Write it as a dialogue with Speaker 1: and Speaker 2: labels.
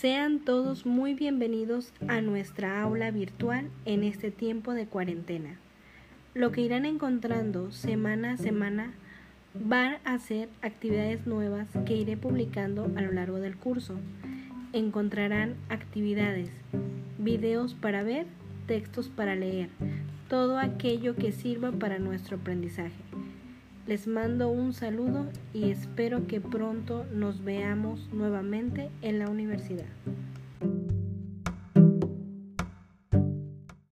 Speaker 1: Sean todos muy bienvenidos a nuestra aula virtual en este tiempo de cuarentena. Lo que irán encontrando semana a semana van a ser actividades nuevas que iré publicando a lo largo del curso. Encontrarán actividades, videos para ver, textos para leer, todo aquello que sirva para nuestro aprendizaje. Les mando un saludo y espero que pronto nos veamos nuevamente en la universidad.